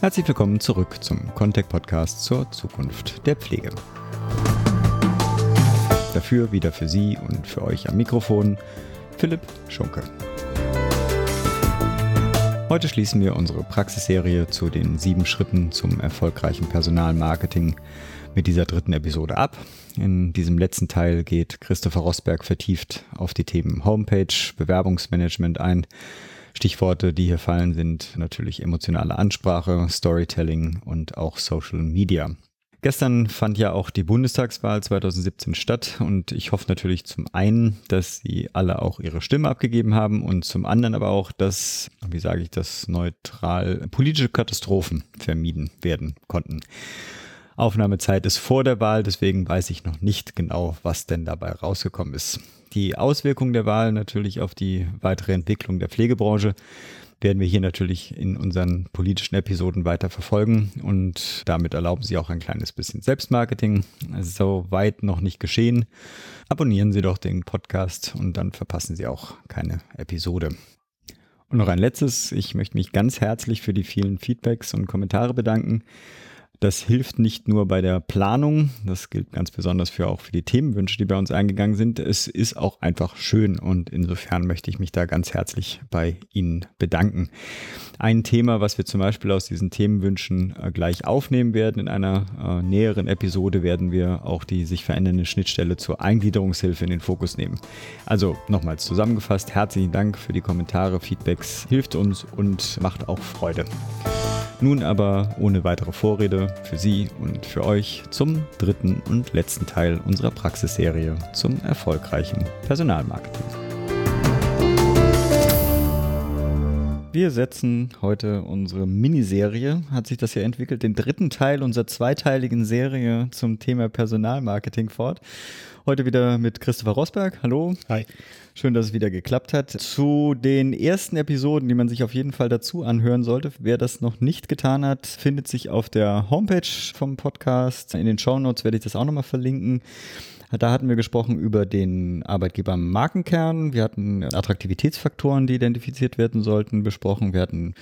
Herzlich willkommen zurück zum Contact Podcast zur Zukunft der Pflege. Dafür wieder für Sie und für euch am Mikrofon Philipp Schunke. Heute schließen wir unsere Praxisserie zu den sieben Schritten zum erfolgreichen Personalmarketing mit dieser dritten Episode ab. In diesem letzten Teil geht Christopher Rosberg vertieft auf die Themen Homepage, Bewerbungsmanagement ein. Stichworte, die hier fallen, sind natürlich emotionale Ansprache, Storytelling und auch Social Media. Gestern fand ja auch die Bundestagswahl 2017 statt und ich hoffe natürlich zum einen, dass Sie alle auch Ihre Stimme abgegeben haben und zum anderen aber auch, dass, wie sage ich das, neutral politische Katastrophen vermieden werden konnten. Aufnahmezeit ist vor der Wahl, deswegen weiß ich noch nicht genau, was denn dabei rausgekommen ist. Die Auswirkungen der Wahl natürlich auf die weitere Entwicklung der Pflegebranche werden wir hier natürlich in unseren politischen Episoden weiter verfolgen und damit erlauben Sie auch ein kleines bisschen Selbstmarketing. So weit noch nicht geschehen. Abonnieren Sie doch den Podcast und dann verpassen Sie auch keine Episode. Und noch ein letztes, ich möchte mich ganz herzlich für die vielen Feedbacks und Kommentare bedanken. Das hilft nicht nur bei der Planung, das gilt ganz besonders für auch für die Themenwünsche, die bei uns eingegangen sind. Es ist auch einfach schön und insofern möchte ich mich da ganz herzlich bei Ihnen bedanken. Ein Thema, was wir zum Beispiel aus diesen Themenwünschen äh, gleich aufnehmen werden in einer äh, näheren Episode, werden wir auch die sich verändernde Schnittstelle zur Eingliederungshilfe in den Fokus nehmen. Also nochmals zusammengefasst, herzlichen Dank für die Kommentare, Feedbacks, hilft uns und macht auch Freude. Nun aber ohne weitere Vorrede für Sie und für euch zum dritten und letzten Teil unserer Praxisserie zum erfolgreichen Personalmarketing. Wir setzen heute unsere Miniserie, hat sich das ja entwickelt, den dritten Teil unserer zweiteiligen Serie zum Thema Personalmarketing fort. Heute wieder mit Christopher Rosberg. Hallo. Hi. Schön, dass es wieder geklappt hat. Zu den ersten Episoden, die man sich auf jeden Fall dazu anhören sollte, wer das noch nicht getan hat, findet sich auf der Homepage vom Podcast. In den Show Notes werde ich das auch nochmal verlinken. Da hatten wir gesprochen über den Arbeitgeber Markenkern. Wir hatten Attraktivitätsfaktoren, die identifiziert werden sollten, besprochen. Wir hatten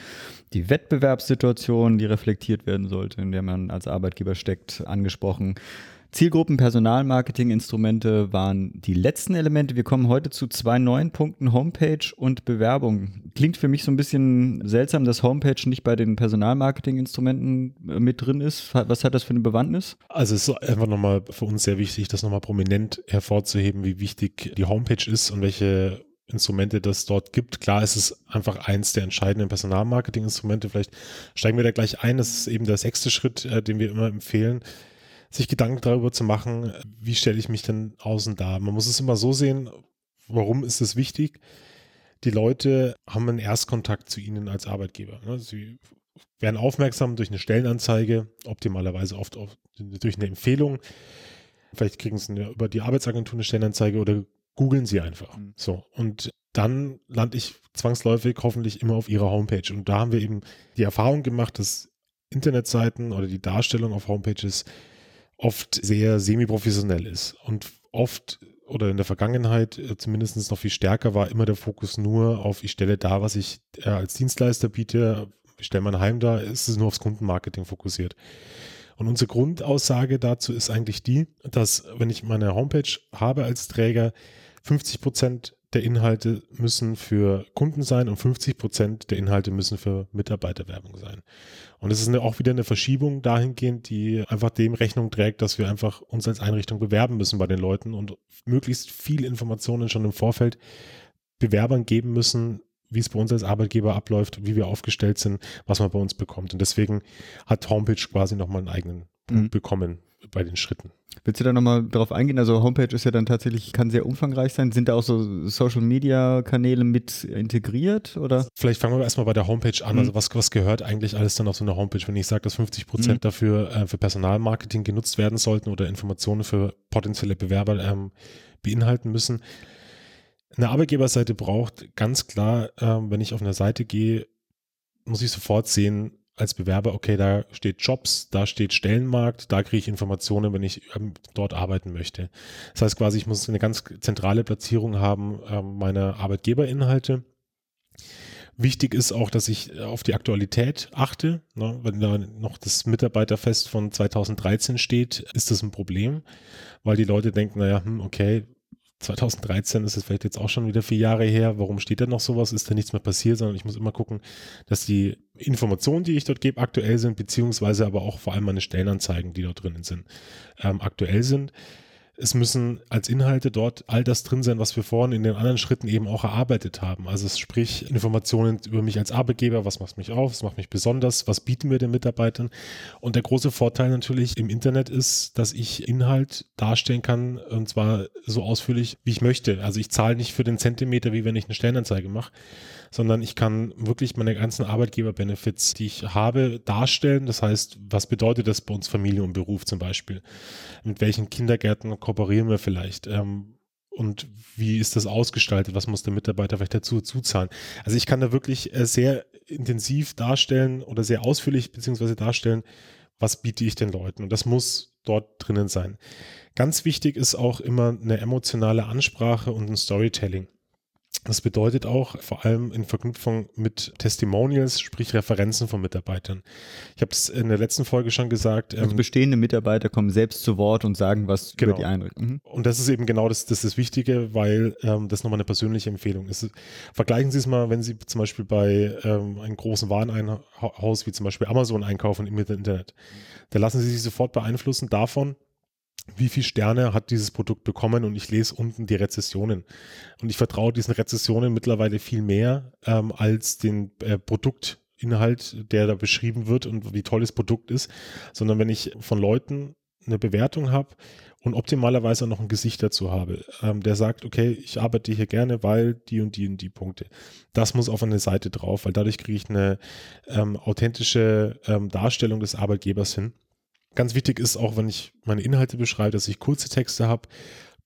die Wettbewerbssituation, die reflektiert werden sollte, in der man als Arbeitgeber steckt, angesprochen. Zielgruppen Personalmarketing-Instrumente waren die letzten Elemente. Wir kommen heute zu zwei neuen Punkten, Homepage und Bewerbung. Klingt für mich so ein bisschen seltsam, dass Homepage nicht bei den Personalmarketing-Instrumenten äh, mit drin ist. Was hat das für eine Bewandtnis? Also es ist einfach nochmal für uns sehr wichtig, das nochmal prominent hervorzuheben, wie wichtig die Homepage ist und welche Instrumente das dort gibt. Klar ist es einfach eins der entscheidenden Personalmarketing-Instrumente. Vielleicht steigen wir da gleich ein. Das ist eben der sechste Schritt, äh, den wir immer empfehlen sich Gedanken darüber zu machen, wie stelle ich mich denn außen dar. Man muss es immer so sehen, warum ist es wichtig? Die Leute haben einen Erstkontakt zu ihnen als Arbeitgeber. Ne? Sie werden aufmerksam durch eine Stellenanzeige, optimalerweise oft durch eine Empfehlung. Vielleicht kriegen sie eine, über die Arbeitsagentur eine Stellenanzeige oder googeln sie einfach. Mhm. So. Und dann lande ich zwangsläufig hoffentlich immer auf ihrer Homepage. Und da haben wir eben die Erfahrung gemacht, dass Internetseiten oder die Darstellung auf Homepages oft sehr semi-professionell ist. Und oft oder in der Vergangenheit äh, zumindest noch viel stärker war immer der Fokus nur auf, ich stelle da, was ich äh, als Dienstleister biete, ich stelle mein Heim da, ist es nur aufs Kundenmarketing fokussiert. Und unsere Grundaussage dazu ist eigentlich die, dass wenn ich meine Homepage habe als Träger, 50 Prozent der Inhalte müssen für Kunden sein und 50 Prozent der Inhalte müssen für Mitarbeiterwerbung sein. Und es ist eine, auch wieder eine Verschiebung dahingehend, die einfach dem Rechnung trägt, dass wir einfach uns als Einrichtung bewerben müssen bei den Leuten und möglichst viel Informationen schon im Vorfeld Bewerbern geben müssen, wie es bei uns als Arbeitgeber abläuft, wie wir aufgestellt sind, was man bei uns bekommt. Und deswegen hat Homepage quasi nochmal einen eigenen Punkt mhm. bekommen bei den Schritten. Willst du da nochmal drauf eingehen? Also Homepage ist ja dann tatsächlich, kann sehr umfangreich sein. Sind da auch so Social Media Kanäle mit integriert oder? Vielleicht fangen wir erstmal bei der Homepage an. Mhm. Also was, was gehört eigentlich alles dann auf so eine Homepage? Wenn ich sage, dass 50 Prozent mhm. dafür äh, für Personalmarketing genutzt werden sollten oder Informationen für potenzielle Bewerber ähm, beinhalten müssen. Eine Arbeitgeberseite braucht ganz klar, ähm, wenn ich auf eine Seite gehe, muss ich sofort sehen, als Bewerber, okay, da steht Jobs, da steht Stellenmarkt, da kriege ich Informationen, wenn ich ähm, dort arbeiten möchte. Das heißt quasi, ich muss eine ganz zentrale Platzierung haben ähm, meiner Arbeitgeberinhalte. Wichtig ist auch, dass ich auf die Aktualität achte. Ne? Wenn da noch das Mitarbeiterfest von 2013 steht, ist das ein Problem, weil die Leute denken, naja, hm, okay, 2013 ist es vielleicht jetzt auch schon wieder vier Jahre her. Warum steht da noch sowas? Ist da nichts mehr passiert, sondern ich muss immer gucken, dass die Informationen, die ich dort gebe, aktuell sind, beziehungsweise aber auch vor allem meine Stellenanzeigen, die dort drinnen sind, ähm, aktuell sind es müssen als Inhalte dort all das drin sein, was wir vorhin in den anderen Schritten eben auch erarbeitet haben. Also sprich Informationen über mich als Arbeitgeber, was macht mich auf, was macht mich besonders, was bieten wir den Mitarbeitern. Und der große Vorteil natürlich im Internet ist, dass ich Inhalt darstellen kann und zwar so ausführlich, wie ich möchte. Also ich zahle nicht für den Zentimeter, wie wenn ich eine Stellenanzeige mache, sondern ich kann wirklich meine ganzen Arbeitgeber-Benefits, die ich habe, darstellen. Das heißt, was bedeutet das bei uns Familie und Beruf zum Beispiel? Mit welchen Kindergärten kooperieren wir vielleicht? Ähm, und wie ist das ausgestaltet? Was muss der Mitarbeiter vielleicht dazu zuzahlen? Also ich kann da wirklich äh, sehr intensiv darstellen oder sehr ausführlich beziehungsweise darstellen, was biete ich den Leuten? Und das muss dort drinnen sein. Ganz wichtig ist auch immer eine emotionale Ansprache und ein Storytelling. Das bedeutet auch vor allem in Verknüpfung mit Testimonials, sprich Referenzen von Mitarbeitern. Ich habe es in der letzten Folge schon gesagt. Also ähm, bestehende Mitarbeiter kommen selbst zu Wort und sagen was genau. über die Einrichtung. Mhm. Und das ist eben genau das, das, ist das Wichtige, weil ähm, das nochmal eine persönliche Empfehlung ist. Vergleichen Sie es mal, wenn Sie zum Beispiel bei ähm, einem großen Warenhaus wie zum Beispiel Amazon einkaufen im Internet. Da lassen Sie sich sofort beeinflussen davon, wie viele Sterne hat dieses Produkt bekommen und ich lese unten die Rezessionen. Und ich vertraue diesen Rezessionen mittlerweile viel mehr ähm, als den äh, Produktinhalt, der da beschrieben wird und wie toll das Produkt ist, sondern wenn ich von Leuten eine Bewertung habe und optimalerweise noch ein Gesicht dazu habe, ähm, der sagt, okay, ich arbeite hier gerne, weil die und die und die Punkte. Das muss auf eine Seite drauf, weil dadurch kriege ich eine ähm, authentische ähm, Darstellung des Arbeitgebers hin. Ganz wichtig ist auch, wenn ich meine Inhalte beschreibe, dass ich kurze Texte habe,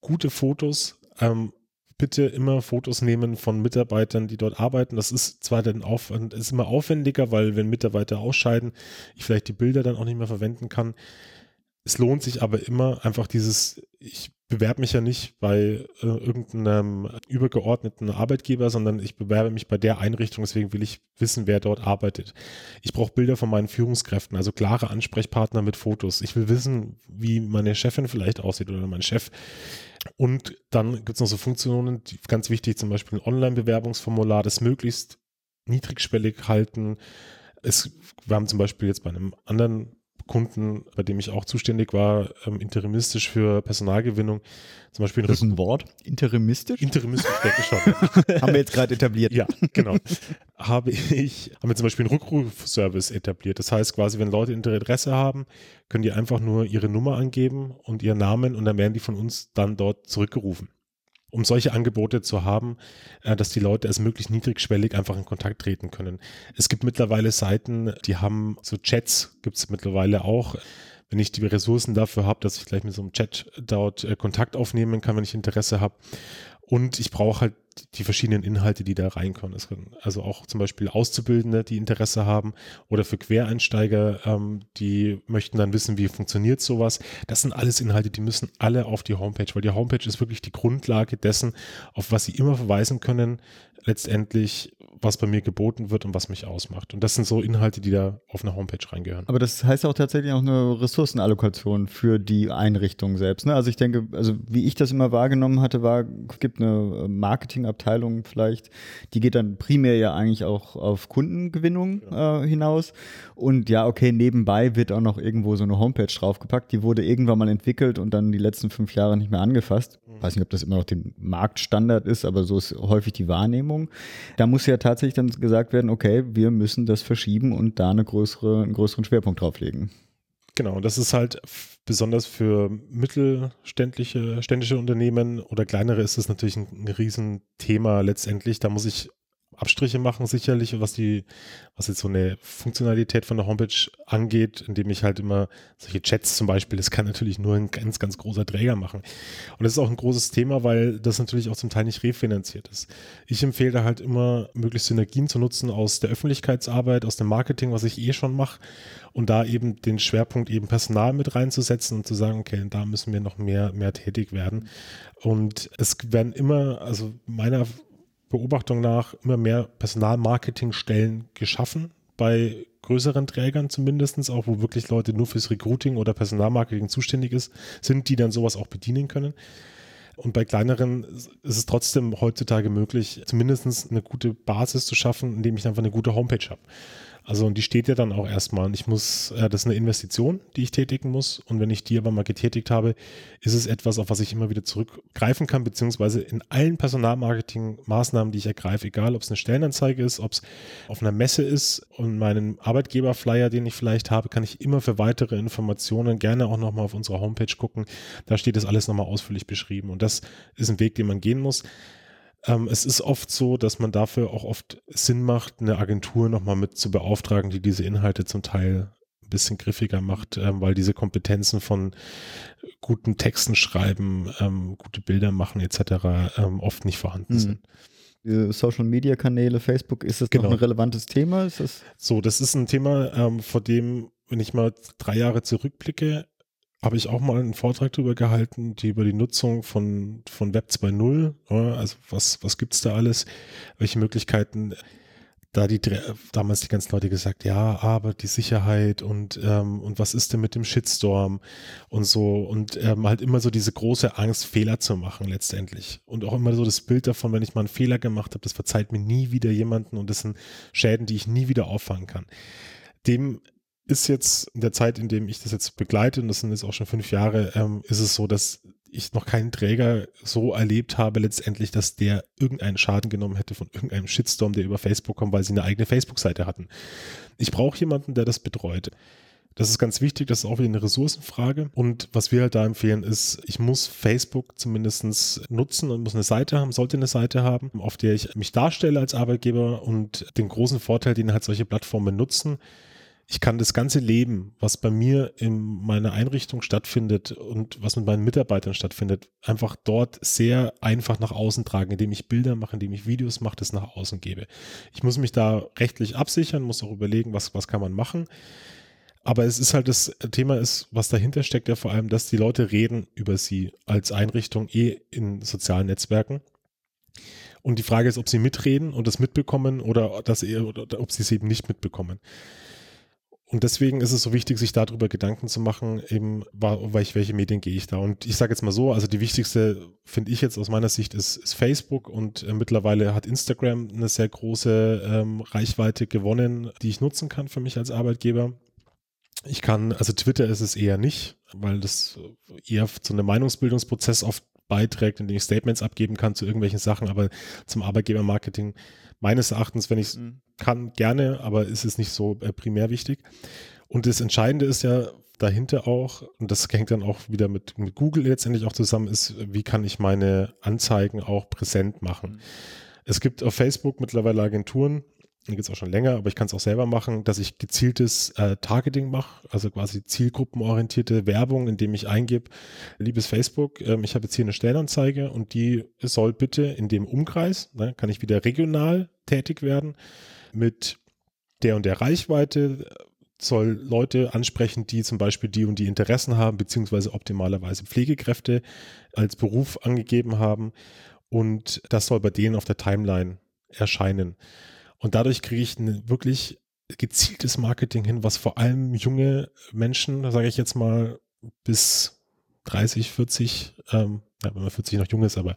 gute Fotos. Ähm, bitte immer Fotos nehmen von Mitarbeitern, die dort arbeiten. Das ist zwar dann Aufwand, ist immer aufwendiger, weil wenn Mitarbeiter ausscheiden, ich vielleicht die Bilder dann auch nicht mehr verwenden kann. Es lohnt sich aber immer einfach dieses, ich bewerbe mich ja nicht bei äh, irgendeinem übergeordneten Arbeitgeber, sondern ich bewerbe mich bei der Einrichtung, deswegen will ich wissen, wer dort arbeitet. Ich brauche Bilder von meinen Führungskräften, also klare Ansprechpartner mit Fotos. Ich will wissen, wie meine Chefin vielleicht aussieht oder mein Chef. Und dann gibt es noch so Funktionen, die ganz wichtig, zum Beispiel ein Online-Bewerbungsformular, das möglichst niedrigschwellig halten. Es, wir haben zum Beispiel jetzt bei einem anderen Kunden, bei dem ich auch zuständig war, ähm, interimistisch für Personalgewinnung. Zum Beispiel das ist ein Wort? Interimistisch? Interimistisch, denke schon. haben wir jetzt gerade etabliert. Ja, genau. Habe ich, haben wir zum Beispiel einen Rückrufservice etabliert. Das heißt quasi, wenn Leute Interesse haben, können die einfach nur ihre Nummer angeben und ihren Namen und dann werden die von uns dann dort zurückgerufen um solche Angebote zu haben, äh, dass die Leute als möglichst niedrigschwellig einfach in Kontakt treten können. Es gibt mittlerweile Seiten, die haben so Chats, gibt es mittlerweile auch. Wenn ich die Ressourcen dafür habe, dass ich gleich mit so einem Chat dort äh, Kontakt aufnehmen kann, wenn ich Interesse habe. Und ich brauche halt die verschiedenen Inhalte, die da reinkommen. also auch zum Beispiel Auszubildende, die Interesse haben oder für Quereinsteiger, ähm, die möchten dann wissen, wie funktioniert sowas. Das sind alles Inhalte, die müssen alle auf die Homepage, weil die Homepage ist wirklich die Grundlage dessen, auf was sie immer verweisen können, letztendlich, was bei mir geboten wird und was mich ausmacht. Und das sind so Inhalte, die da auf eine Homepage reingehören. Aber das heißt auch tatsächlich auch eine Ressourcenallokation für die Einrichtung selbst. Ne? Also ich denke, also wie ich das immer wahrgenommen hatte, war, es gibt eine Marketingabteilung vielleicht, die geht dann primär ja eigentlich auch auf Kundengewinnung äh, hinaus. Und ja, okay, nebenbei wird auch noch irgendwo so eine Homepage draufgepackt. Die wurde irgendwann mal entwickelt und dann die letzten fünf Jahre nicht mehr angefasst. Mhm. Weiß nicht, ob das immer noch den Marktstandard ist, aber so ist häufig die Wahrnehmung. Wahrnehmung. Da muss ja tatsächlich dann gesagt werden, okay, wir müssen das verschieben und da eine größere, einen größeren Schwerpunkt drauflegen. Genau, das ist halt besonders für mittelständische ständische Unternehmen oder kleinere ist es natürlich ein, ein Riesenthema letztendlich. Da muss ich Abstriche machen, sicherlich, was die, was jetzt so eine Funktionalität von der Homepage angeht, indem ich halt immer solche Chats zum Beispiel, das kann natürlich nur ein ganz, ganz großer Träger machen. Und das ist auch ein großes Thema, weil das natürlich auch zum Teil nicht refinanziert ist. Ich empfehle da halt immer, möglichst Synergien zu nutzen aus der Öffentlichkeitsarbeit, aus dem Marketing, was ich eh schon mache, und da eben den Schwerpunkt eben Personal mit reinzusetzen und zu sagen, okay, da müssen wir noch mehr, mehr tätig werden. Und es werden immer, also meiner Beobachtung nach immer mehr Personalmarketingstellen geschaffen, bei größeren Trägern zumindest, auch wo wirklich Leute nur fürs Recruiting oder Personalmarketing zuständig ist, sind, die dann sowas auch bedienen können. Und bei kleineren ist es trotzdem heutzutage möglich, zumindest eine gute Basis zu schaffen, indem ich einfach eine gute Homepage habe. Also und die steht ja dann auch erstmal. Und ich muss, äh, das ist eine Investition, die ich tätigen muss. Und wenn ich die aber mal getätigt habe, ist es etwas, auf was ich immer wieder zurückgreifen kann, beziehungsweise in allen Personalmarketing-Maßnahmen, die ich ergreife, egal ob es eine Stellenanzeige ist, ob es auf einer Messe ist und meinen Arbeitgeberflyer, den ich vielleicht habe, kann ich immer für weitere Informationen gerne auch nochmal auf unserer Homepage gucken. Da steht das alles nochmal ausführlich beschrieben. Und das ist ein Weg, den man gehen muss. Ähm, es ist oft so, dass man dafür auch oft Sinn macht, eine Agentur nochmal mit zu beauftragen, die diese Inhalte zum Teil ein bisschen griffiger macht, ähm, weil diese Kompetenzen von guten Texten schreiben, ähm, gute Bilder machen etc. Ähm, oft nicht vorhanden mhm. sind. Social Media Kanäle, Facebook, ist das genau. noch ein relevantes Thema? Das so, das ist ein Thema, ähm, vor dem, wenn ich mal drei Jahre zurückblicke, habe ich auch mal einen Vortrag darüber gehalten, die über die Nutzung von, von Web 2.0, also was, was gibt's da alles, welche Möglichkeiten, da die damals die ganzen Leute gesagt, ja, aber die Sicherheit und, ähm, und was ist denn mit dem Shitstorm und so und ähm, halt immer so diese große Angst, Fehler zu machen letztendlich. Und auch immer so das Bild davon, wenn ich mal einen Fehler gemacht habe, das verzeiht mir nie wieder jemanden und das sind Schäden, die ich nie wieder auffangen kann. Dem ist jetzt in der Zeit, in dem ich das jetzt begleite, und das sind jetzt auch schon fünf Jahre, ähm, ist es so, dass ich noch keinen Träger so erlebt habe, letztendlich, dass der irgendeinen Schaden genommen hätte von irgendeinem Shitstorm, der über Facebook kommt, weil sie eine eigene Facebook-Seite hatten. Ich brauche jemanden, der das betreut. Das ist ganz wichtig, das ist auch wieder eine Ressourcenfrage. Und was wir halt da empfehlen, ist, ich muss Facebook zumindest nutzen und muss eine Seite haben, sollte eine Seite haben, auf der ich mich darstelle als Arbeitgeber und den großen Vorteil, den halt solche Plattformen nutzen, ich kann das ganze Leben, was bei mir in meiner Einrichtung stattfindet und was mit meinen Mitarbeitern stattfindet, einfach dort sehr einfach nach außen tragen, indem ich Bilder mache, indem ich Videos mache, das nach außen gebe. Ich muss mich da rechtlich absichern, muss auch überlegen, was, was kann man machen. Aber es ist halt das Thema ist, was dahinter steckt ja vor allem, dass die Leute reden über sie als Einrichtung eh in sozialen Netzwerken. Und die Frage ist, ob sie mitreden und das mitbekommen oder, dass, oder ob sie es eben nicht mitbekommen. Und deswegen ist es so wichtig, sich darüber Gedanken zu machen, eben, welche, welche Medien gehe ich da. Und ich sage jetzt mal so, also die wichtigste, finde ich jetzt aus meiner Sicht, ist, ist Facebook und äh, mittlerweile hat Instagram eine sehr große ähm, Reichweite gewonnen, die ich nutzen kann für mich als Arbeitgeber. Ich kann, also Twitter ist es eher nicht, weil das eher zu einem Meinungsbildungsprozess oft beiträgt, indem ich Statements abgeben kann zu irgendwelchen Sachen, aber zum Arbeitgebermarketing meines Erachtens, wenn ich es mhm. kann, gerne, aber ist es nicht so äh, primär wichtig. Und das Entscheidende ist ja dahinter auch, und das hängt dann auch wieder mit, mit Google letztendlich auch zusammen, ist, wie kann ich meine Anzeigen auch präsent machen. Mhm. Es gibt auf Facebook mittlerweile Agenturen, gibt es auch schon länger, aber ich kann es auch selber machen, dass ich gezieltes äh, Targeting mache, also quasi zielgruppenorientierte Werbung, indem ich eingebe, liebes Facebook, ähm, ich habe jetzt hier eine Stellenanzeige und die soll bitte in dem Umkreis, ne, kann ich wieder regional tätig werden, mit der und der Reichweite, soll Leute ansprechen, die zum Beispiel die und die Interessen haben, beziehungsweise optimalerweise Pflegekräfte als Beruf angegeben haben. Und das soll bei denen auf der Timeline erscheinen. Und dadurch kriege ich ein wirklich gezieltes Marketing hin, was vor allem junge Menschen, sage ich jetzt mal bis 30, 40, ähm, ja, wenn man 40 noch jung ist, aber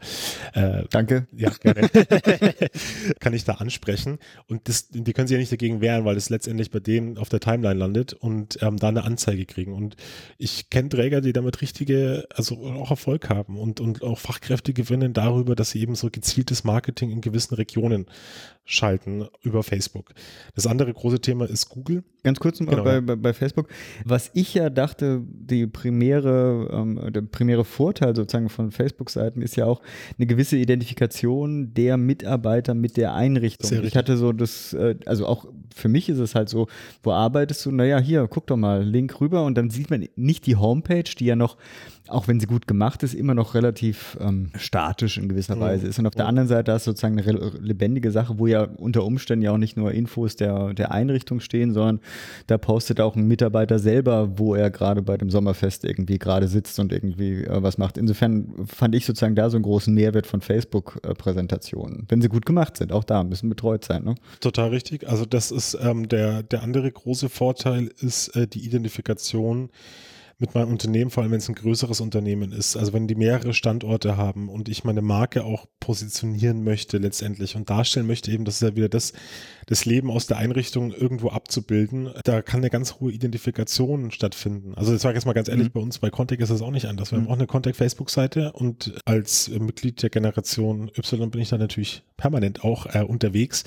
äh, danke. Ja, gerne. kann ich da ansprechen. Und das, die können sich ja nicht dagegen wehren, weil es letztendlich bei denen auf der Timeline landet und ähm, da eine Anzeige kriegen. Und ich kenne Träger, die damit richtige, also auch Erfolg haben und, und auch Fachkräfte gewinnen darüber, dass sie eben so gezieltes Marketing in gewissen Regionen schalten über Facebook. Das andere große Thema ist Google. Ganz kurz genau, bei, bei, bei, Facebook. Was ich ja dachte, die primäre, ähm, der primäre Vorteil sozusagen von Facebook-Seiten ist ja auch eine gewisse Identifikation der Mitarbeiter mit der Einrichtung. Sehr ich hatte so das, äh, also auch für mich ist es halt so, wo arbeitest du? Naja, hier, guck doch mal, Link rüber und dann sieht man nicht die Homepage, die ja noch auch wenn sie gut gemacht ist, immer noch relativ ähm, statisch in gewisser Mhm. Weise ist. Und auf der anderen Seite hast du sozusagen eine lebendige Sache, wo ja unter Umständen ja auch nicht nur Infos der, der Einrichtung stehen, sondern da postet auch ein Mitarbeiter selber, wo er gerade bei dem Sommerfest irgendwie gerade sitzt und irgendwie äh, was macht. Insofern fand ich sozusagen da so einen großen Mehrwert von Facebook-Präsentationen. Wenn sie gut gemacht sind, auch da müssen betreut sein. Ne? Total richtig. Also das ist ähm, der, der andere große Vorteil ist äh, die Identifikation mit meinem Unternehmen, vor allem wenn es ein größeres Unternehmen ist. Also wenn die mehrere Standorte haben und ich meine Marke auch positionieren möchte letztendlich und darstellen möchte, eben das ist ja wieder das, das Leben aus der Einrichtung irgendwo abzubilden, da kann eine ganz hohe Identifikation stattfinden. Also das war jetzt mal ganz ehrlich, Mhm. bei uns bei Contact ist das auch nicht anders. Wir haben auch eine Contact-Facebook-Seite und als äh, Mitglied der Generation Y bin ich da natürlich permanent auch äh, unterwegs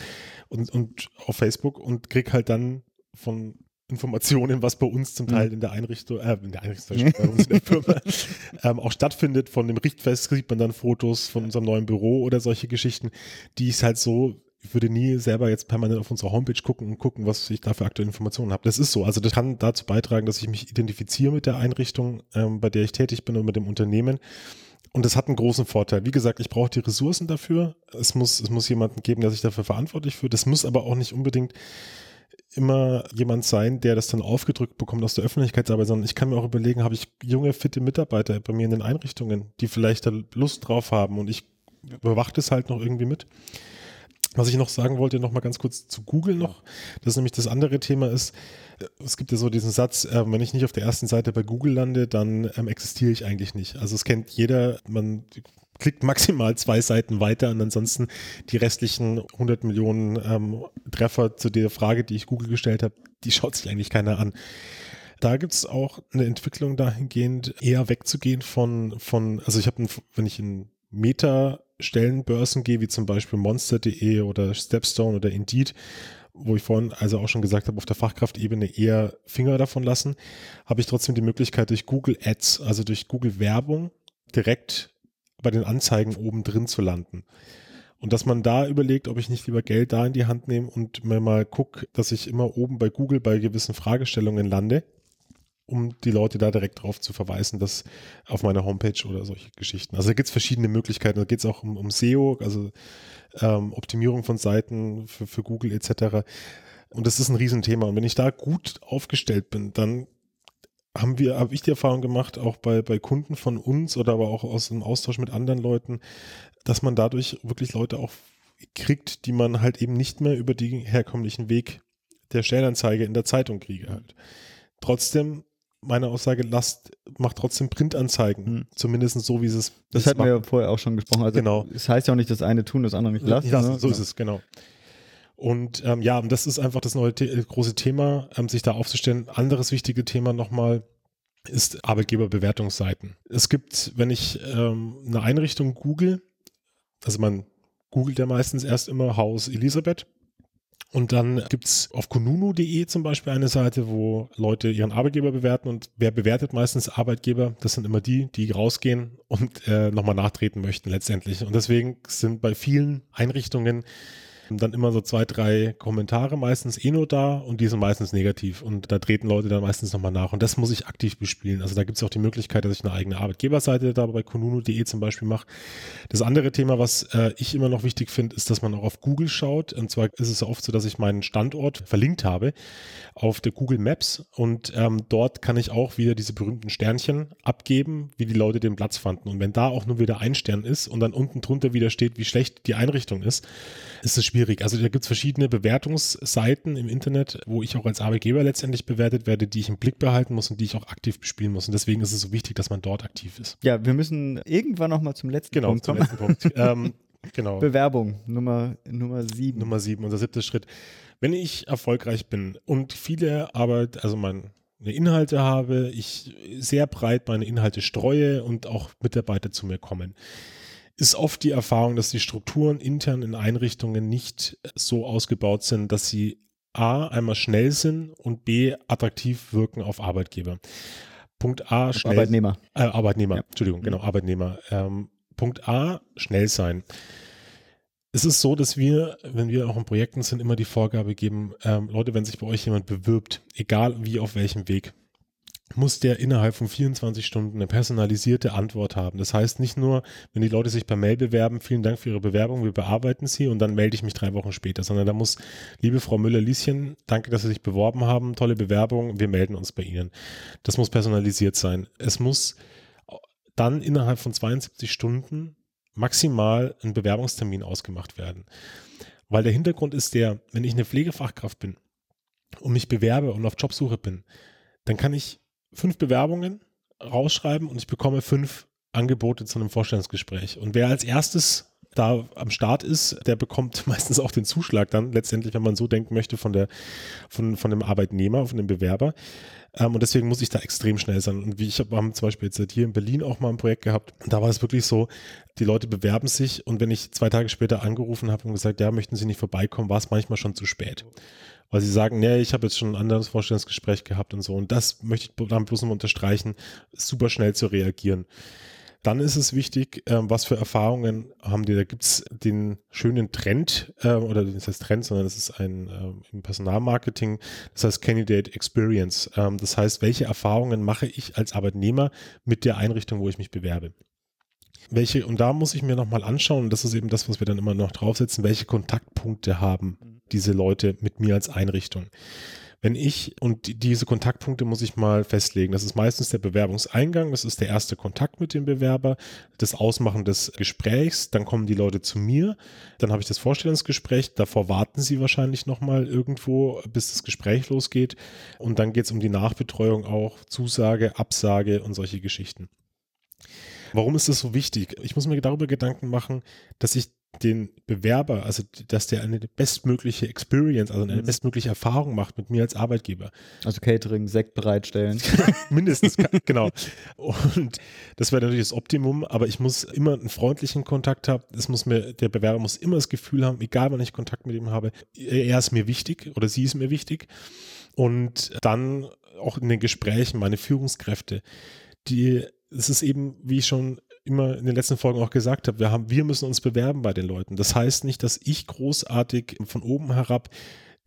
und, und auf Facebook und krieg halt dann von Informationen, was bei uns zum Teil in der Einrichtung, äh, in der Einrichtung, bei uns in der Firma ähm, auch stattfindet. Von dem Richtfest kriegt man dann Fotos von unserem neuen Büro oder solche Geschichten, die ist halt so, ich würde nie selber jetzt permanent auf unsere Homepage gucken und gucken, was ich da für aktuelle Informationen habe. Das ist so. Also das kann dazu beitragen, dass ich mich identifiziere mit der Einrichtung, ähm, bei der ich tätig bin und mit dem Unternehmen. Und das hat einen großen Vorteil. Wie gesagt, ich brauche die Ressourcen dafür. Es muss, es muss jemanden geben, der sich dafür verantwortlich fühlt. Das muss aber auch nicht unbedingt immer jemand sein, der das dann aufgedrückt bekommt aus der Öffentlichkeitsarbeit, sondern ich kann mir auch überlegen, habe ich junge, fitte Mitarbeiter bei mir in den Einrichtungen, die vielleicht da Lust drauf haben und ich überwache das halt noch irgendwie mit. Was ich noch sagen wollte, noch mal ganz kurz zu Google noch, das ist nämlich das andere Thema ist, es gibt ja so diesen Satz, äh, wenn ich nicht auf der ersten Seite bei Google lande, dann ähm, existiere ich eigentlich nicht. Also es kennt jeder, man klickt maximal zwei Seiten weiter und ansonsten die restlichen 100 Millionen ähm, Treffer zu der Frage, die ich Google gestellt habe, die schaut sich eigentlich keiner an. Da gibt es auch eine Entwicklung dahingehend, eher wegzugehen von, von also ich habe, wenn ich in Meta-Stellenbörsen gehe, wie zum Beispiel Monster.de oder Stepstone oder Indeed, wo ich vorhin also auch schon gesagt habe, auf der Fachkraftebene eher Finger davon lassen, habe ich trotzdem die Möglichkeit durch Google Ads, also durch Google Werbung, direkt bei den Anzeigen oben drin zu landen. Und dass man da überlegt, ob ich nicht lieber Geld da in die Hand nehme und mir mal gucke, dass ich immer oben bei Google bei gewissen Fragestellungen lande, um die Leute da direkt drauf zu verweisen, dass auf meiner Homepage oder solche Geschichten. Also da gibt es verschiedene Möglichkeiten. Da geht es auch um, um SEO, also ähm, Optimierung von Seiten für, für Google etc. Und das ist ein Riesenthema. Und wenn ich da gut aufgestellt bin, dann haben wir, habe ich die Erfahrung gemacht, auch bei, bei Kunden von uns oder aber auch aus dem Austausch mit anderen Leuten, dass man dadurch wirklich Leute auch kriegt, die man halt eben nicht mehr über den herkömmlichen Weg der Stellenanzeige in der Zeitung kriege halt. Trotzdem, meine Aussage, lasst, macht trotzdem Printanzeigen, Hm. zumindest so, wie es es Das hatten wir ja vorher auch schon gesprochen. Also Genau. Es heißt ja auch nicht, das eine tun, das andere nicht lassen. Ja, ne? so ist es, genau. Und ähm, ja, und das ist einfach das neue The äh, große Thema, ähm, sich da aufzustellen. Anderes wichtige Thema nochmal ist Arbeitgeberbewertungsseiten. Es gibt, wenn ich ähm, eine Einrichtung google, also man googelt ja meistens erst immer Haus Elisabeth. Und dann gibt es auf konunu.de zum Beispiel eine Seite, wo Leute ihren Arbeitgeber bewerten und wer bewertet meistens Arbeitgeber? Das sind immer die, die rausgehen und äh, nochmal nachtreten möchten letztendlich. Und deswegen sind bei vielen Einrichtungen dann immer so zwei, drei Kommentare meistens eh nur da und die sind meistens negativ und da treten Leute dann meistens nochmal nach und das muss ich aktiv bespielen. Also da gibt es auch die Möglichkeit, dass ich eine eigene Arbeitgeberseite da bei konunu.de zum Beispiel mache. Das andere Thema, was äh, ich immer noch wichtig finde, ist, dass man auch auf Google schaut und zwar ist es oft so, dass ich meinen Standort verlinkt habe auf der Google Maps und ähm, dort kann ich auch wieder diese berühmten Sternchen abgeben, wie die Leute den Platz fanden und wenn da auch nur wieder ein Stern ist und dann unten drunter wieder steht, wie schlecht die Einrichtung ist, ist es schwierig. Also da gibt es verschiedene Bewertungsseiten im Internet, wo ich auch als Arbeitgeber letztendlich bewertet werde, die ich im Blick behalten muss und die ich auch aktiv bespielen muss. Und deswegen ist es so wichtig, dass man dort aktiv ist. Ja, wir müssen irgendwann nochmal zum letzten Genau, Punkt zum kommen. letzten Punkt. ähm, genau. Bewerbung, Nummer, Nummer sieben. Nummer sieben, unser siebter Schritt. Wenn ich erfolgreich bin und viele Arbeit, also meine Inhalte habe, ich sehr breit meine Inhalte streue und auch Mitarbeiter zu mir kommen, ist oft die Erfahrung, dass die Strukturen intern in Einrichtungen nicht so ausgebaut sind, dass sie A, einmal schnell sind und B, attraktiv wirken auf Arbeitgeber. Punkt A, schnell. Arbeitnehmer. Äh, Arbeitnehmer, Ja. Entschuldigung, genau, Arbeitnehmer. Ähm, Punkt A, schnell sein. Es ist so, dass wir, wenn wir auch in Projekten sind, immer die Vorgabe geben, ähm, Leute, wenn sich bei euch jemand bewirbt, egal wie, auf welchem Weg, muss der innerhalb von 24 Stunden eine personalisierte Antwort haben. Das heißt nicht nur, wenn die Leute sich per Mail bewerben, vielen Dank für Ihre Bewerbung, wir bearbeiten sie und dann melde ich mich drei Wochen später, sondern da muss, liebe Frau Müller-Lieschen, danke, dass Sie sich beworben haben, tolle Bewerbung, wir melden uns bei Ihnen. Das muss personalisiert sein. Es muss dann innerhalb von 72 Stunden maximal ein Bewerbungstermin ausgemacht werden. Weil der Hintergrund ist der, wenn ich eine Pflegefachkraft bin und mich bewerbe und auf Jobsuche bin, dann kann ich fünf Bewerbungen rausschreiben und ich bekomme fünf Angebote zu einem Vorstellungsgespräch. Und wer als erstes da am Start ist, der bekommt meistens auch den Zuschlag dann letztendlich, wenn man so denken möchte, von der, von, von dem Arbeitnehmer, von dem Bewerber. Ähm, und deswegen muss ich da extrem schnell sein. Und wie ich habe zum Beispiel jetzt hier in Berlin auch mal ein Projekt gehabt, da war es wirklich so, die Leute bewerben sich und wenn ich zwei Tage später angerufen habe und gesagt, ja, möchten Sie nicht vorbeikommen, war es manchmal schon zu spät weil sie sagen, nee, ich habe jetzt schon ein anderes Vorstellungsgespräch gehabt und so. Und das möchte ich dann bloß noch unterstreichen, super schnell zu reagieren. Dann ist es wichtig, ähm, was für Erfahrungen haben die. Da gibt es den schönen Trend, äh, oder das heißt Trend, sondern das ist ein äh, im Personalmarketing, das heißt Candidate Experience. Ähm, das heißt, welche Erfahrungen mache ich als Arbeitnehmer mit der Einrichtung, wo ich mich bewerbe? Welche, und da muss ich mir nochmal anschauen, und das ist eben das, was wir dann immer noch draufsetzen, welche Kontaktpunkte haben diese Leute mit mir als Einrichtung. Wenn ich, und diese Kontaktpunkte muss ich mal festlegen, das ist meistens der Bewerbungseingang, das ist der erste Kontakt mit dem Bewerber, das Ausmachen des Gesprächs, dann kommen die Leute zu mir, dann habe ich das Vorstellungsgespräch, davor warten sie wahrscheinlich nochmal irgendwo, bis das Gespräch losgeht und dann geht es um die Nachbetreuung auch, Zusage, Absage und solche Geschichten. Warum ist das so wichtig? Ich muss mir darüber Gedanken machen, dass ich den Bewerber, also dass der eine bestmögliche Experience, also eine mhm. bestmögliche Erfahrung macht mit mir als Arbeitgeber. Also Catering, Sekt bereitstellen. Mindestens, genau. Und das wäre natürlich das Optimum, aber ich muss immer einen freundlichen Kontakt haben. Das muss mir, der Bewerber muss immer das Gefühl haben, egal wann ich Kontakt mit ihm habe, er ist mir wichtig oder sie ist mir wichtig. Und dann auch in den Gesprächen meine Führungskräfte, die, es ist eben, wie ich schon immer in den letzten Folgen auch gesagt habe, wir haben, wir müssen uns bewerben bei den Leuten. Das heißt nicht, dass ich großartig von oben herab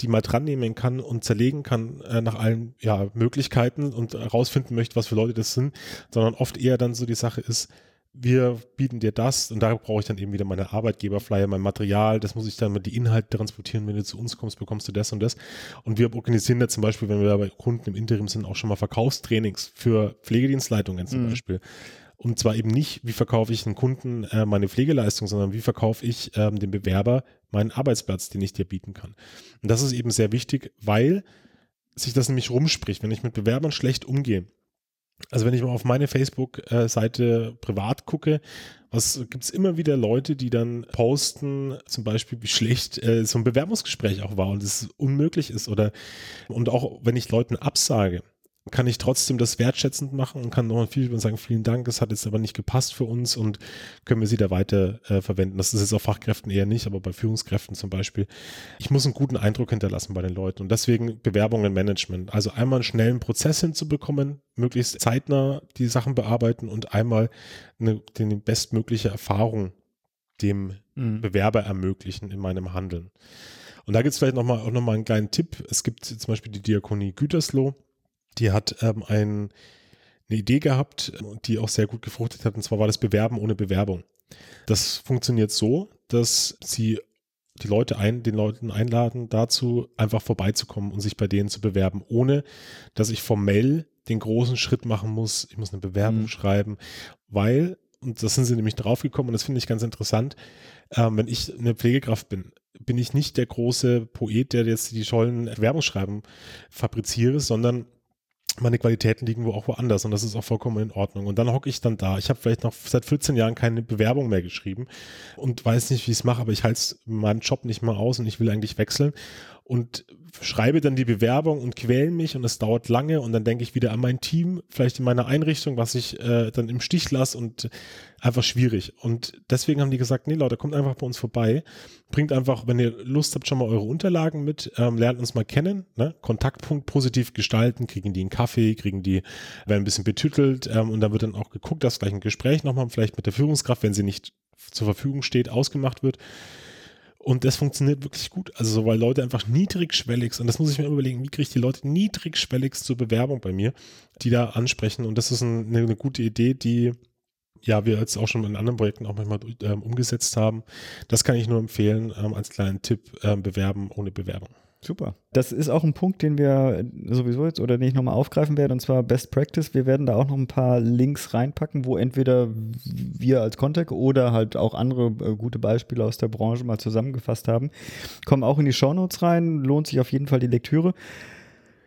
die mal dran nehmen kann und zerlegen kann äh, nach allen ja, Möglichkeiten und herausfinden möchte, was für Leute das sind, sondern oft eher dann so die Sache ist, wir bieten dir das und da brauche ich dann eben wieder meine Arbeitgeberflyer, mein Material, das muss ich dann mit die Inhalte transportieren, wenn du zu uns kommst, bekommst du das und das. Und wir organisieren da zum Beispiel, wenn wir bei Kunden im Interim sind, auch schon mal Verkaufstrainings für Pflegedienstleitungen zum mhm. Beispiel. Und zwar eben nicht, wie verkaufe ich einen Kunden äh, meine Pflegeleistung, sondern wie verkaufe ich ähm, dem Bewerber meinen Arbeitsplatz, den ich dir bieten kann. Und das ist eben sehr wichtig, weil sich das nämlich rumspricht, wenn ich mit Bewerbern schlecht umgehe. Also wenn ich mal auf meine Facebook-Seite privat gucke, was gibt es immer wieder Leute, die dann posten, zum Beispiel, wie schlecht äh, so ein Bewerbungsgespräch auch war und es unmöglich ist oder und auch wenn ich Leuten absage, kann ich trotzdem das wertschätzend machen und kann nochmal viel sagen, vielen Dank, es hat jetzt aber nicht gepasst für uns und können wir sie da weiter äh, verwenden. Das ist jetzt auf Fachkräften eher nicht, aber bei Führungskräften zum Beispiel. Ich muss einen guten Eindruck hinterlassen bei den Leuten und deswegen Bewerbungen Management. Also einmal einen schnellen Prozess hinzubekommen, möglichst zeitnah die Sachen bearbeiten und einmal eine, die bestmögliche Erfahrung dem mhm. Bewerber ermöglichen in meinem Handeln. Und da gibt es vielleicht nochmal auch nochmal einen kleinen Tipp. Es gibt zum Beispiel die Diakonie Gütersloh die hat ähm, ein, eine Idee gehabt, die auch sehr gut gefruchtet hat, und zwar war das Bewerben ohne Bewerbung. Das funktioniert so, dass sie die Leute ein, den Leuten einladen, dazu einfach vorbeizukommen und sich bei denen zu bewerben, ohne dass ich formell den großen Schritt machen muss. Ich muss eine Bewerbung mhm. schreiben, weil, und das sind sie nämlich draufgekommen, und das finde ich ganz interessant, ähm, wenn ich eine Pflegekraft bin, bin ich nicht der große Poet, der jetzt die tollen Werbungsschreiben fabriziere, sondern meine Qualitäten liegen wo auch woanders und das ist auch vollkommen in Ordnung. Und dann hocke ich dann da. Ich habe vielleicht noch seit 14 Jahren keine Bewerbung mehr geschrieben und weiß nicht, wie ich es mache, aber ich halte meinem Job nicht mal aus und ich will eigentlich wechseln und schreibe dann die Bewerbung und quäle mich und es dauert lange und dann denke ich wieder an mein Team, vielleicht in meiner Einrichtung, was ich äh, dann im Stich lasse und einfach schwierig. Und deswegen haben die gesagt, nee Leute, kommt einfach bei uns vorbei, bringt einfach, wenn ihr Lust habt, schon mal eure Unterlagen mit, ähm, lernt uns mal kennen, ne? Kontaktpunkt positiv gestalten, kriegen die einen Kaffee, kriegen die, werden ein bisschen betütelt ähm, und dann wird dann auch geguckt, dass gleich ein Gespräch nochmal vielleicht mit der Führungskraft, wenn sie nicht zur Verfügung steht, ausgemacht wird. Und das funktioniert wirklich gut. Also, weil Leute einfach niedrigschwellig, und das muss ich mir überlegen, wie kriege ich die Leute niedrigschwellig zur Bewerbung bei mir, die da ansprechen. Und das ist eine, eine gute Idee, die ja, wir jetzt auch schon in anderen Projekten auch manchmal ähm, umgesetzt haben. Das kann ich nur empfehlen, ähm, als kleinen Tipp, ähm, bewerben ohne Bewerbung. Super. Das ist auch ein Punkt, den wir sowieso jetzt oder den ich nochmal aufgreifen werde, und zwar Best Practice. Wir werden da auch noch ein paar Links reinpacken, wo entweder wir als Contact oder halt auch andere äh, gute Beispiele aus der Branche mal zusammengefasst haben. Kommen auch in die Shownotes rein, lohnt sich auf jeden Fall die Lektüre.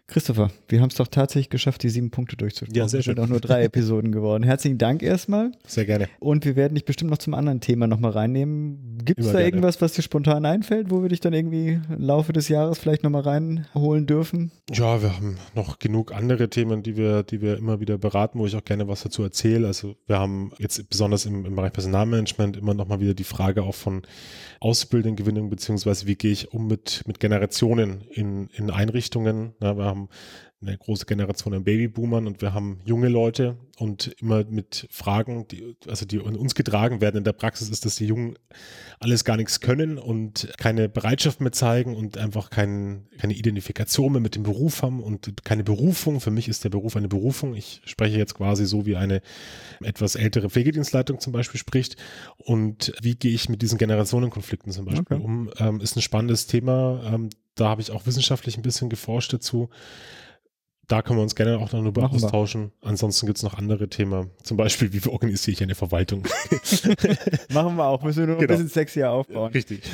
Christopher, wir haben es doch tatsächlich geschafft, die sieben Punkte durchzuspielen. Ja, sehr schön. Sind auch nur drei Episoden geworden. Herzlichen Dank erstmal. Sehr gerne. Und wir werden dich bestimmt noch zum anderen Thema nochmal reinnehmen. Gibt es da gerne. irgendwas, was dir spontan einfällt, wo wir dich dann irgendwie im Laufe des Jahres vielleicht nochmal reinholen dürfen? Ja, wir haben noch genug andere Themen, die wir, die wir immer wieder beraten, wo ich auch gerne was dazu erzähle. Also wir haben jetzt besonders im, im Bereich Personalmanagement immer nochmal wieder die Frage auch von Ausbildungsgewinnung, beziehungsweise wie gehe ich um mit, mit Generationen in, in Einrichtungen. Ja, wir haben eine große Generation an Babyboomern und wir haben junge Leute und immer mit Fragen, die, also die an uns getragen werden in der Praxis, ist, dass die Jungen alles gar nichts können und keine Bereitschaft mehr zeigen und einfach kein, keine Identifikation mehr mit dem Beruf haben und keine Berufung. Für mich ist der Beruf eine Berufung. Ich spreche jetzt quasi so, wie eine etwas ältere Pflegedienstleitung zum Beispiel spricht. Und wie gehe ich mit diesen Generationenkonflikten zum Beispiel Okay. um? Ähm, ist ein spannendes Thema. Ähm, da habe ich auch wissenschaftlich ein bisschen geforscht dazu. Da können wir uns gerne auch noch darüber Machen wir. austauschen. Ansonsten gibt es noch andere Themen. Zum Beispiel, wie organisiere ich eine Verwaltung? Machen wir auch. Müssen wir nur Genau. ein bisschen sexier aufbauen. Richtig.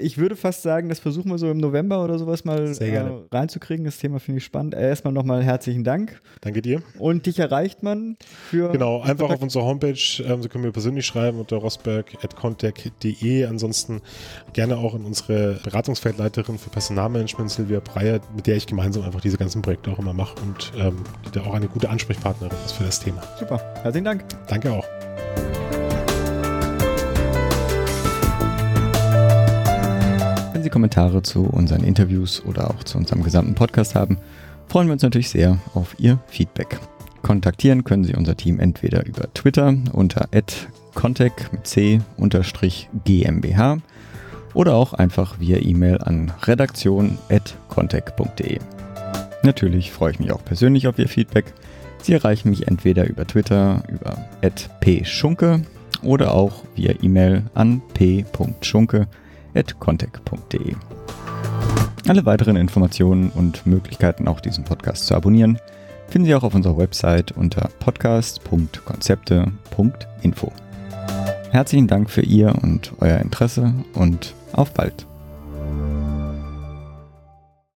Ich würde fast sagen, das versuchen wir so im November oder sowas mal äh, gerne. reinzukriegen. Das Thema finde ich spannend. Äh, erstmal nochmal herzlichen Dank. Danke dir. Und dich erreicht man für. Genau, einfach auf unserer Homepage. Ähm, Sie können mir persönlich schreiben unter rosberg.contact.de. Ansonsten gerne auch in unsere Beratungsfeldleiterin für Personalmanagement, Silvia Breyer, mit der ich gemeinsam einfach diese ganzen Projekte auch immer mache und ähm, die da auch eine gute Ansprechpartnerin ist für das Thema. Super. Herzlichen Dank. Danke auch. Wenn Sie Kommentare zu unseren Interviews oder auch zu unserem gesamten Podcast haben, freuen wir uns natürlich sehr auf Ihr Feedback. Kontaktieren können Sie unser Team entweder über Twitter unter contact mit c unterstrich GmbH oder auch einfach via E-Mail an redaktion.contact.de. Natürlich freue ich mich auch persönlich auf Ihr Feedback. Sie erreichen mich entweder über Twitter über @pschunke oder auch via E-Mail an p.schunke@contact.de. Alle weiteren Informationen und Möglichkeiten, auch diesen Podcast zu abonnieren, finden Sie auch auf unserer Website unter podcast.konzepte.info. Herzlichen Dank für Ihr und euer Interesse und auf bald.